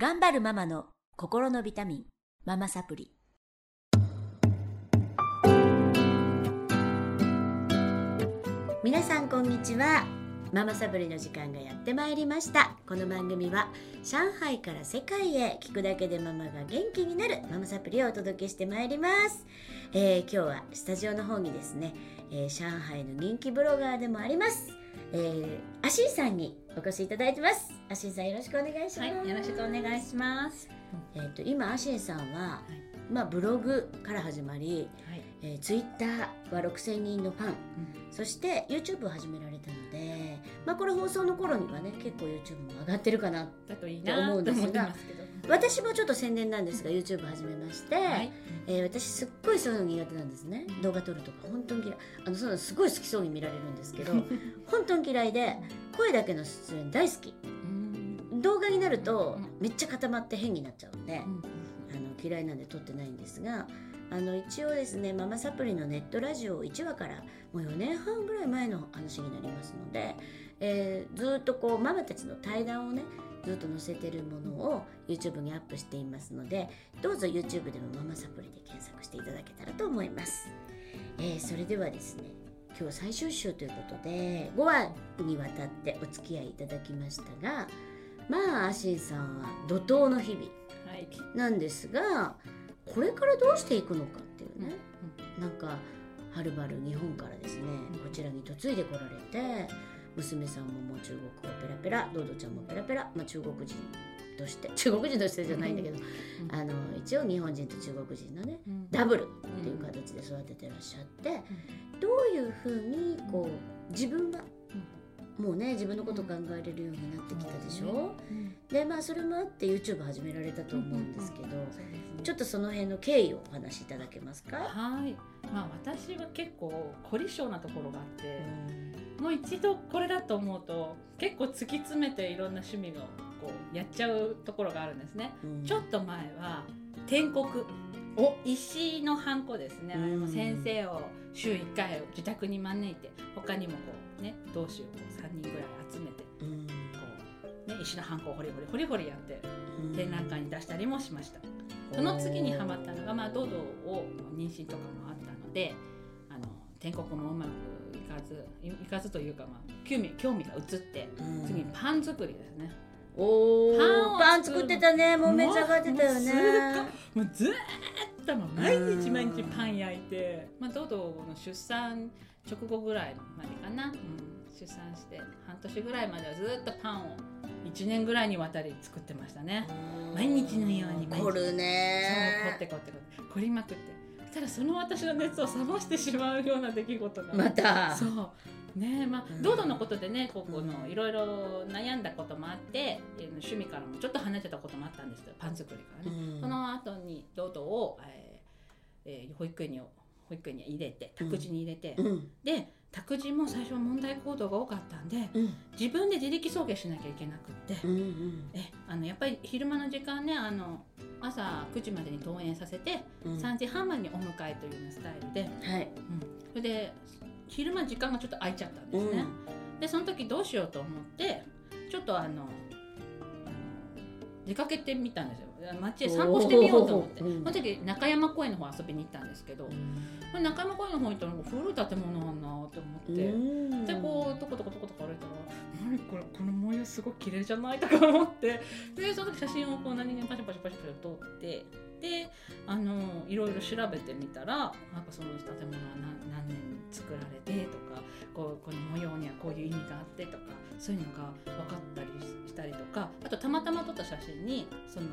頑張るママの心のビタミンママサプリ。皆さんこんにちは。ママサプリの時間がやってまいりました。この番組は上海から世界へ聞くだけでママが元気になるママサプリをお届けしてまいります、えー今日はスタジオの方にですね、えー上海の人気ブロガーでもあります、えー、アシンさんにお越しいただいてます。アシンさんよろしくお願いします、はい、よろしくお願いします。えー、と今アシンさんは、まあ、ブログから始まり、はい、えー、ツイッターは6000人のファン。そして YouTube を始められたので、まあ、これ放送の頃にはね結構 YouTube も上がってるかなだと思うんですがすけど。私もちょっと宣伝なんですが YouTube 始めまして、はい、えー私すっごいそういうの苦手なんですね。動画撮るとか本当に嫌い。あのそういうのす。ごい好きそうに見られるんですけど本当に嫌いで声だけの出演大好き。うん。動画になるとうん。めっちゃ固まって変になっちゃうんで、うん。あの嫌いなんで撮ってないんですがあの一応ですねママサプリのネットラジオ1話からもう4年半ぐらい前の話になりますので、えーずっとこうママたちの対談をねずっと載せてるものを YouTube にアップしていますのでどうぞ YouTube でもママサプリで検索していただけたらと思います、えーそれではですね今日最終週ということで5話にわたってお付き合いいただきましたがまあアシンさんは怒涛の日々はい、なんですがこれからどうしていくのかっていうね、なんかはるばる日本からですねこちらに嫁いでこられて娘さんももう中国語ペラペラドドちゃんもペラペラ、まあ、中国人として 中国人としてじゃないんだけど、ん。あの一応日本人と中国人のねうん。ダブルっていう形で育ててらっしゃって、どういうふうにこう自分はもうね自分のこと考えれるようになってきたでしょ、うん。でまあそれもあって YouTube 始められたと思うんですけど、ねちょっとその辺の経緯をお話しいただけますか、はい、まあ私は結構凝り性なところがあって、もう一度これだと思うと結構突き詰めていろんな趣味をこうやっちゃうところがあるんですね。うん。ちょっと前は天国。お。石のハンコですね、あれも先生を週1回自宅に招いて他にもこうね同志をこう3人ぐらい集めてうん。こう、ね、石のハンコをホリホリホリホリやってうん。展覧会に出したりもしました。その次にハマったのが、まあ、ドドを妊娠とかもあったので天国もうまくいかずいいかずというか、まあ、興味興味が移ってうん。次にパン作りですね。おー。パンをパン作ってたね。もうめっちゃ上がってたよね。もうずーっともう毎日毎日パン焼いて、まあ、ドドの出産直後ぐらいまでかな、うん、出産して半年ぐらいまではずーっとパンを1年ぐらいにわたり作ってましたね。毎日のように凝るそう凝ねって凝って。凝って。凝りまくってただその私の熱を冷ましてしまうような出来事が。また。そう。ねまあうん。ドードのことでねここのいろいろ悩んだこともあってえー趣味からもちょっと離れてたこともあったんですけどパン作りからね、うん。その後にドードを、えーえー保育園に保育園に入れて託児に入れて、うん。で託児も最初は問題行動が多かったんでうん。自分で自力送迎しなきゃいけなくって、うんうん。えあのやっぱり昼間の時間ねあの朝9時までに登園させて、うん。3時半までにお迎えというようなスタイルで、はい。うん、それで昼間時間がちょっと空いちゃったんですね、でその時どうしようと思ってちょっとあの出かけてみたんですよ。街へ散歩してみようと思って。その時中山公園の方遊びに行ったんですけど、うん中山公園の方行ったら古い建物あんなと思って。うん。でこうトコトコトコトコ歩いたら「何これこの模様すごく綺麗じゃない?」とか思って。でその時写真をこう何気にパシャパシャパシャパシャ撮って。であのいろいろ調べてみたらなんかその建物は何何年に作られてとかこうこの模様にはこういう意味があってとかそういうのが分かったりしたりとかあとたまたま撮った写真にその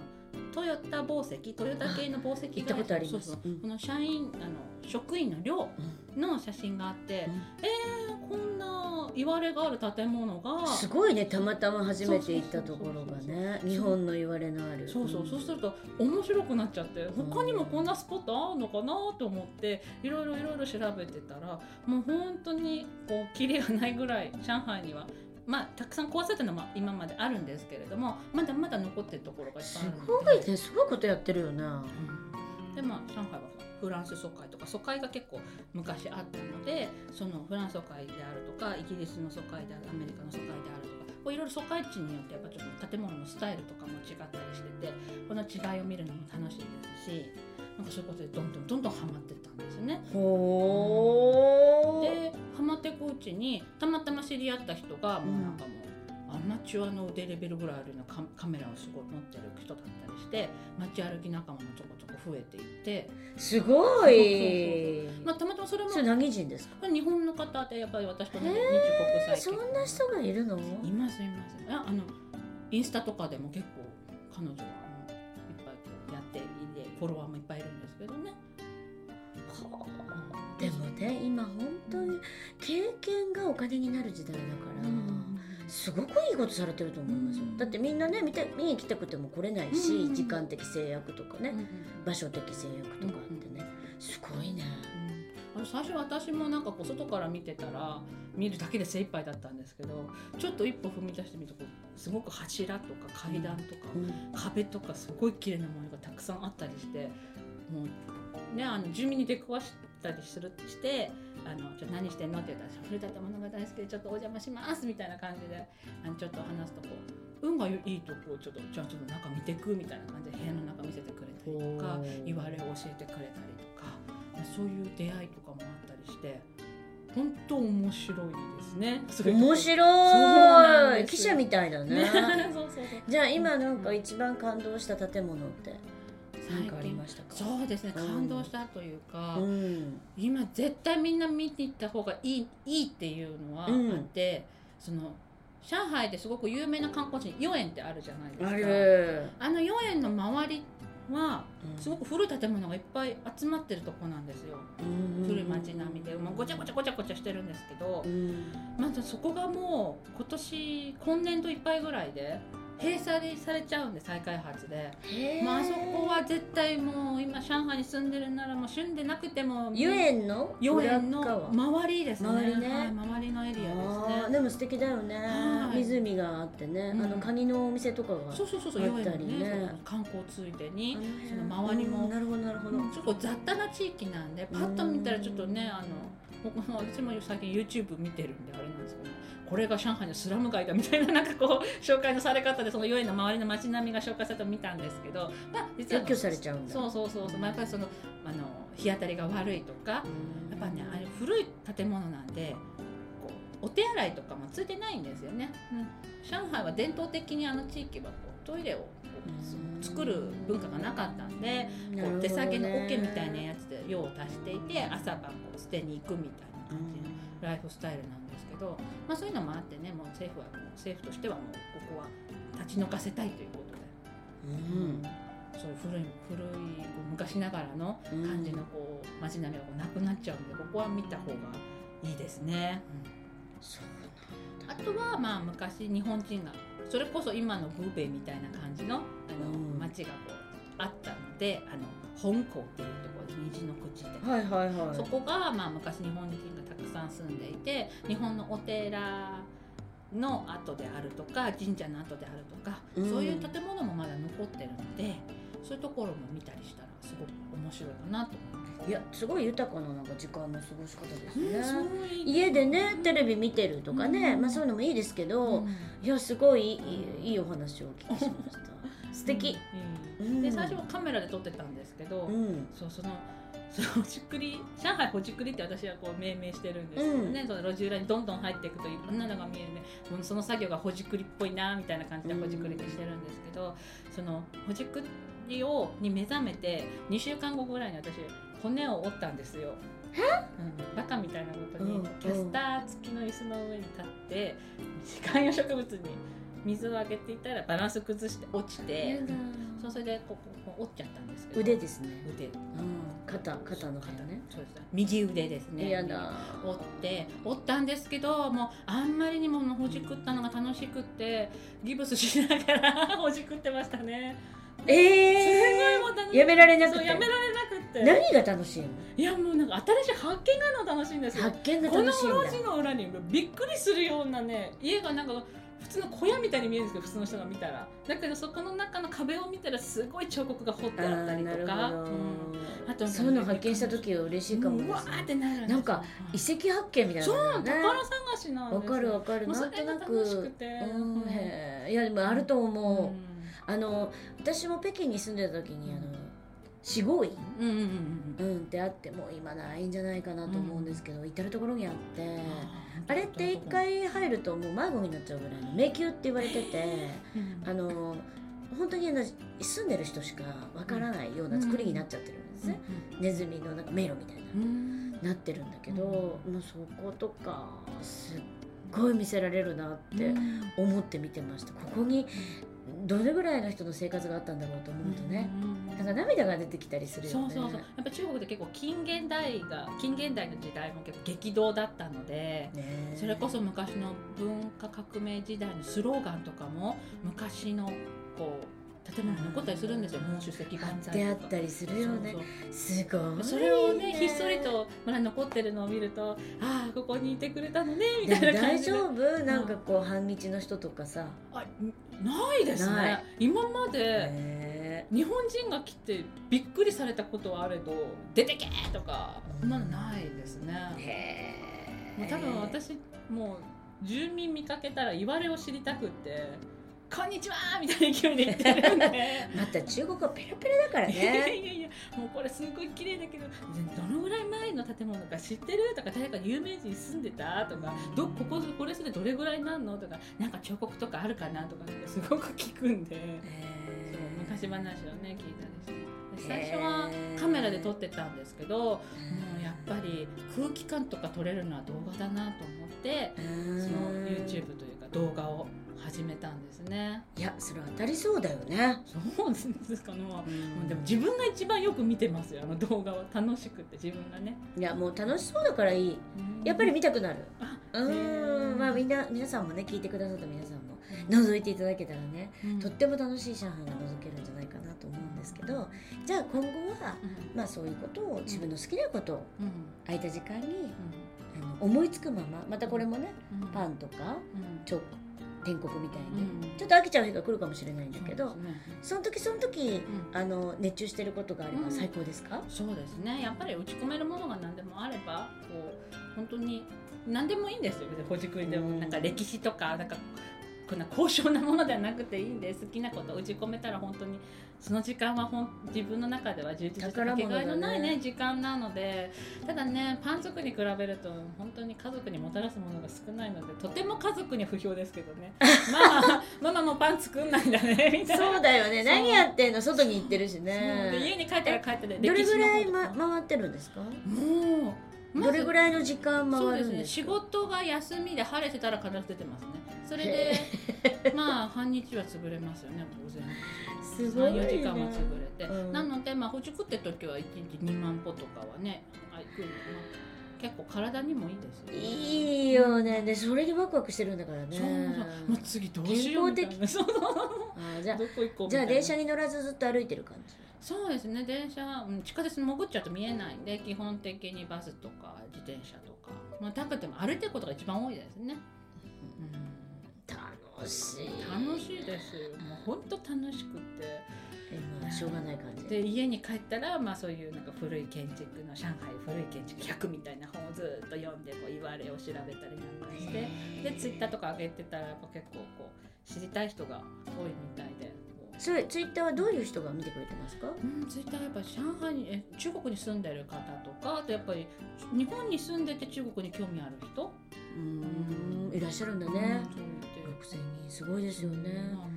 トヨタ紡績トヨタ系の紡績行ったことあります。そうそう。うん。この社員あの職員の寮うん。の写真があって、うん。えー、こんな言われがある建物がすごいねたまたま初めて行ったところがね。日本の言われのある。そうそう、ん。そうすると面白くなっちゃって他にもこんなスポットあるのかなと思っていろいろいろいろ調べてたらもう本当にこうキリがないぐらい上海には。まあ、たくさん壊されたのも今まであるんですけれどもまだまだ残ってるところがいっぱいすあるので。ごいねすごいことやってるよな。うんでまあ上海はフランス疎開とか疎開が結構昔あったのでそのフランス疎開であるとかイギリスの疎開であるアメリカの疎開であるとかこういろいろ疎開地によってやっぱちょっと建物のスタイルとかも違ったりしてての違いを見るのも楽しいですしなんかそういうことでどんどんどんどんハマってったんですね。ほー。でハマっていくうちにたまたま知り合った人がもうなんかもう、アマチュアの腕レベルぐらいあるようなカカメラをすごい持ってる人だったりして街歩き仲間もちょこちょこ増えていって、すごい。まあ、たまたまそれもそれ何人ですか？日本の方でやっぱり私とねへー日国際そんな人がいるの？いますいます。ああのインスタとかでも結構彼女はフォロワーもいっぱいいるんですけどね。はあでもね今本当に経験がお金になる時代だから、すごくいいことされてると思いますよ、うん。だってみんなね見て見に来たくても来れないし、うん時間的制約とかね、うんうん場所的制約とかあってね、すごいね最初私もなんかこう外から見てたら見るだけで精一杯だったんですけどちょっと一歩踏み出してみるとすごく柱とか階段とか、壁とかすごい綺麗なものがたくさんあったりしてもうねあの住民に出くわしたりするして「あのちょ何してんの?」って言ったら「古田ものが大好きでちょっとお邪魔します」みたいな感じであのちょっと話すとこう運がいいとこうちょっとじゃあちょっと中見てくみたいな感じで部屋の中見せてくれたりとか言われを教えてくれたりとかそういう出会いとかもあったりして本当面白いですね。面白い。記者みたいだね。ね。そうそうそう。じゃあ今なんか一番感動した建物って何かありましたか？そうですね。うん。感動したというか、うん。今絶対みんな見に行った方がいいいいっていうのはあうん。って、その上海ですごく有名な観光地に豫園ってあるじゃないですか。ある。あの豫園の周りはうん。すごく古い建物がいっぱい集まってるとこなんですよ、うん。古い街並みで。もうごちゃごちゃごちゃごちゃしてるんですけどう、ん。まずそこがもう今年今年度いっぱいぐらいで閉鎖されちゃうんで再開発で。まああそこは絶対もう今上海に住んでるならもう住んでなくても。遊園の？豫園の周りですね。周りね。はい、周りのエリアあですね。ーでも素敵だよね、はい。湖があってね、うん。あのカニのお店とかがそうそうそうそうあったりね。豫園のねそう観光ついでにその周りも。うんなるほどなるほど、ちょっと雑多な地域なんでパッと見たらちょっとねあの私も最近 YouTube 見てるんであれなんですけどこれが上海のスラム街だみたいななんかこう 紹介のされ方でその豫園の周りの街並みが紹介されたのを見たんですけど、まあ、実は撤去されちゃうんだ。そうそうそうそう、まあ、やっぱりそのあの日当たりが悪いとかうん。やっぱねあれ古い建物なんでこうお手洗いとかもついてないんですよね、上海は伝統的にあの地域はトイレを作る文化がなかったんでこう手提げの桶みたいなやつで用を足していて朝晩こう捨てに行くみたいな感じのライフスタイルなんですけど、まあ、そういうのもあってねもう政府はもう政府としてはもうここは立ち退かせたいということで。うん。そういう古い古いこう昔ながらの感じのこう街並みがこうなくなっちゃうんでここは見た方がいいですね。そうあとはまあ昔日本人がそれこそ今のグーベイみたいな感じのあのうん。街がこうあったのであの香港っていうところで虹の口で。はいはいはい。そこがまあ昔日本人がたくさん住んでいて日本のお寺の跡であるとか神社の跡であるとか、うん。そういう建物もまだ残ってるのでそういうところも見たりしたらすごく面白いかなと思います。いやすごい豊かななんか時間の過ごし方ですね、そういう家でねテレビ見てるとかね、うん。まあそういうのもいいですけど、うん。いやすごいいいお話をお聞きしました。素敵、うんで最初はカメラで撮ってたんですけど、うん。そうその そのほじくり上海ほじくりって私はこう命名してるんですけどね、その路地裏にどんどん入っていくといろんなのが見えるねもうその作業がほじくりっぽいなみたいな感じでほじくりにしてるんですけど、そのほじくりをに目覚めて2週間後ぐらいに私骨を折ったんですよ。うん、バカみたいなことに、うんキャスター付きの椅子の上に立って観葉植物に水をあげていたらバランス崩して落ちて、そうそれでこここ折っちゃったんですけど腕ですね、腕うん、肩肩の肩ねそうです右腕ですね嫌だ折って折ったんですけどもうあんまりにもほじくったのが楽しくってギブスしながらほじくってましたねすごいえもう楽しー、やめられなくて。やめられなくって。何が楽しいの？いやもうなんか新しい発見が楽しいんですよ。発見がこの楽しい。んだ路地の裏にびっくりするようなね家がなんか普通の小屋みたいに見えるんですけど普通の人が見たら。だけどそこの中の壁を見たらすごい彫刻が彫ってあったりとか。うん。あとそういうの発見した時は嬉しいかもうわーってなるなんか遺跡発見みたいなそうのね宝探しなんわかるわかる。なんとなく楽しくて。うん。いやでもあると思う、うんあの私も北京に住んでた時にあの四合院？うんうんうんうんうん。ってあってもう今ないんじゃないかなと思うんですけど、至る所にあってああれって一回入るともう迷子になっちゃうぐらいの迷宮って言われててうんあの本当にあの住んでる人しかわからないような作りになっちゃってるんですね、ネズミのなんか迷路みたいな。うん。うんなってるんだけど、もうそことかすっごい見せられるなって思って見てました。ここにどれぐらいの人の生活があったんだろうと思うとね、なんか涙が出てきたりするよね。そうそうそう。やっぱ中国で結構近現代が近現代の時代も結構激動だったのでねそれこそ昔の文化革命時代のスローガンとかも昔のこう建物に残ったりするんですよ「毛主席万歳」とか。出会ったりするよね。すごいそれをねひっそりとまだ残ってるのを見るとああここにいてくれたのねみたいでな感じで。大丈夫？なんかこう反日の人とかさ。あないですね。今までへ日本人が来てびっくりされたことはあれど「出てけ!」とかそんなのないですね。えもう多分私もう住民見かけたら言われを知りたくって「こんにちは!」みたいな勢いで言ってるんで。また中国はペラペラだからいやいやねいやもうこれすごい綺麗だけどどのぐらい前の建物か知ってるとか誰か有名人住んでたとかどこここれすでどれぐらいなんのとかなんか彫刻とかあるかなとかってすごく聞くんで。そう昔話をね聞いたりしてで最初はカメラで撮ってたんですけどもうやっぱり空気感とか撮れるのは動画だなと思ってそその YouTube というか動画を始めたんですね。いやそれ当たりそうだよね、そうですかね。もうでも自分が一番よく見てますよ。あの動画は。楽しくて自分がね。いやもう楽しそうだからいい。やっぱり見たくなる。あうー。んまあみんな皆さんもね聞いてくださった皆さんも覗いていただけたらねうん。とっても楽しい上海が覗けるんじゃないかなと思うんですけどじゃあ今後はまあそういうことを自分の好きなことをうん。うん空いた時間にあの思いつくまままたこれもねうん。パンとかうん。ちょ天国みたいに、うん。ちょっと飽きちゃう日が来るかもしれないんだけどそね。その時その時うん。あの熱中してることがあればうん。最高ですか、そうですね。やっぱり打ち込めるものが何でもあればこう本当に何でもいいんですよ。ほじくりでもうん。なんか歴史とかなんかこんな高尚なものではなくていいんで好きなことを打ち込めたら本当にその時間はほん自分の中では充実したかけがえのないねね。時間なので。ただねパン族に比べると本当に家族にもたらすものが少ないのでとても家族には不評ですけどね。ママママもパン作んないんだねみたいな。そうだよね。何やってんの？外に行ってるしそう。で家ねに帰ったら帰ったでどれぐらい、ま、回ってるんですか？もうどれぐいらいの時間回るんですか？事が休みで晴れてたら必ず出てますね。それでまあ半日は潰れますよね当然。すごいね。34時間は潰れて、うん。なのでまあほじくって時は1日2万歩とかはねあ行くの。結構体にもいいですよね。いいよね。でそれでワクワクしてるんだからね。そうそう。もう次どうしようみたいな。じゃあ電車に乗らずずっと歩いてる感じ？そうですね。電車、うん、地下鉄に潜っちゃうと見えないんで基本的にバスとか自転車とか。まあ高くても歩いてることが一番多いですね、楽しい。楽しいですもう本当楽しくて。えまあしょうがない感じ。で家に帰ったら、まあ、そういうなんか古い建築の上海古い建築100みたいな本をずっと読んでこう言われを調べたりなんかして。でツイッターとか上げてたらやっぱ結構こう知りたい人が多いみたいで。それツイッターはどういう人が見てくれてますか？うん、ツイッターやっぱり上海にえ中国に住んでる方とかあとやっぱり日本に住んでて中国に興味ある人、うーんいらっしゃるんだうんねそう言って。6000人すごいですよね。まあま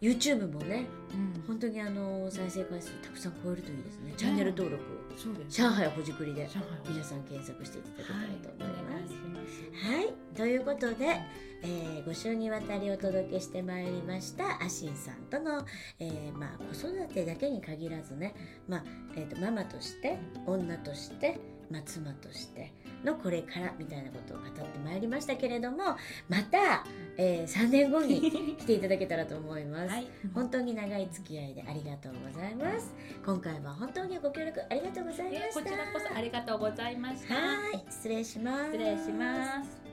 YouTube もねあうん。本当にあの再生回数たくさん超えるといいですね。チャンネル登録そうです。上海ほじくりで皆さん検索していただけたはいらとお思います。願いはい、ということで、えー、5週にわたりお届けしてまいりましたアシンさんとの、えーまあ、子育てだけに限らずね、まあえー、とママとして女として、まあ、妻としてのこれからみたいなことを語ってまいりましたけれどもまた、えー、3年後に来ていただけたらと思います。はい本当に長い付き合いでありがとうございます。今回は本当にご協力ありがとうございました。こちらこそありがとうございましたはい、失礼します。失礼します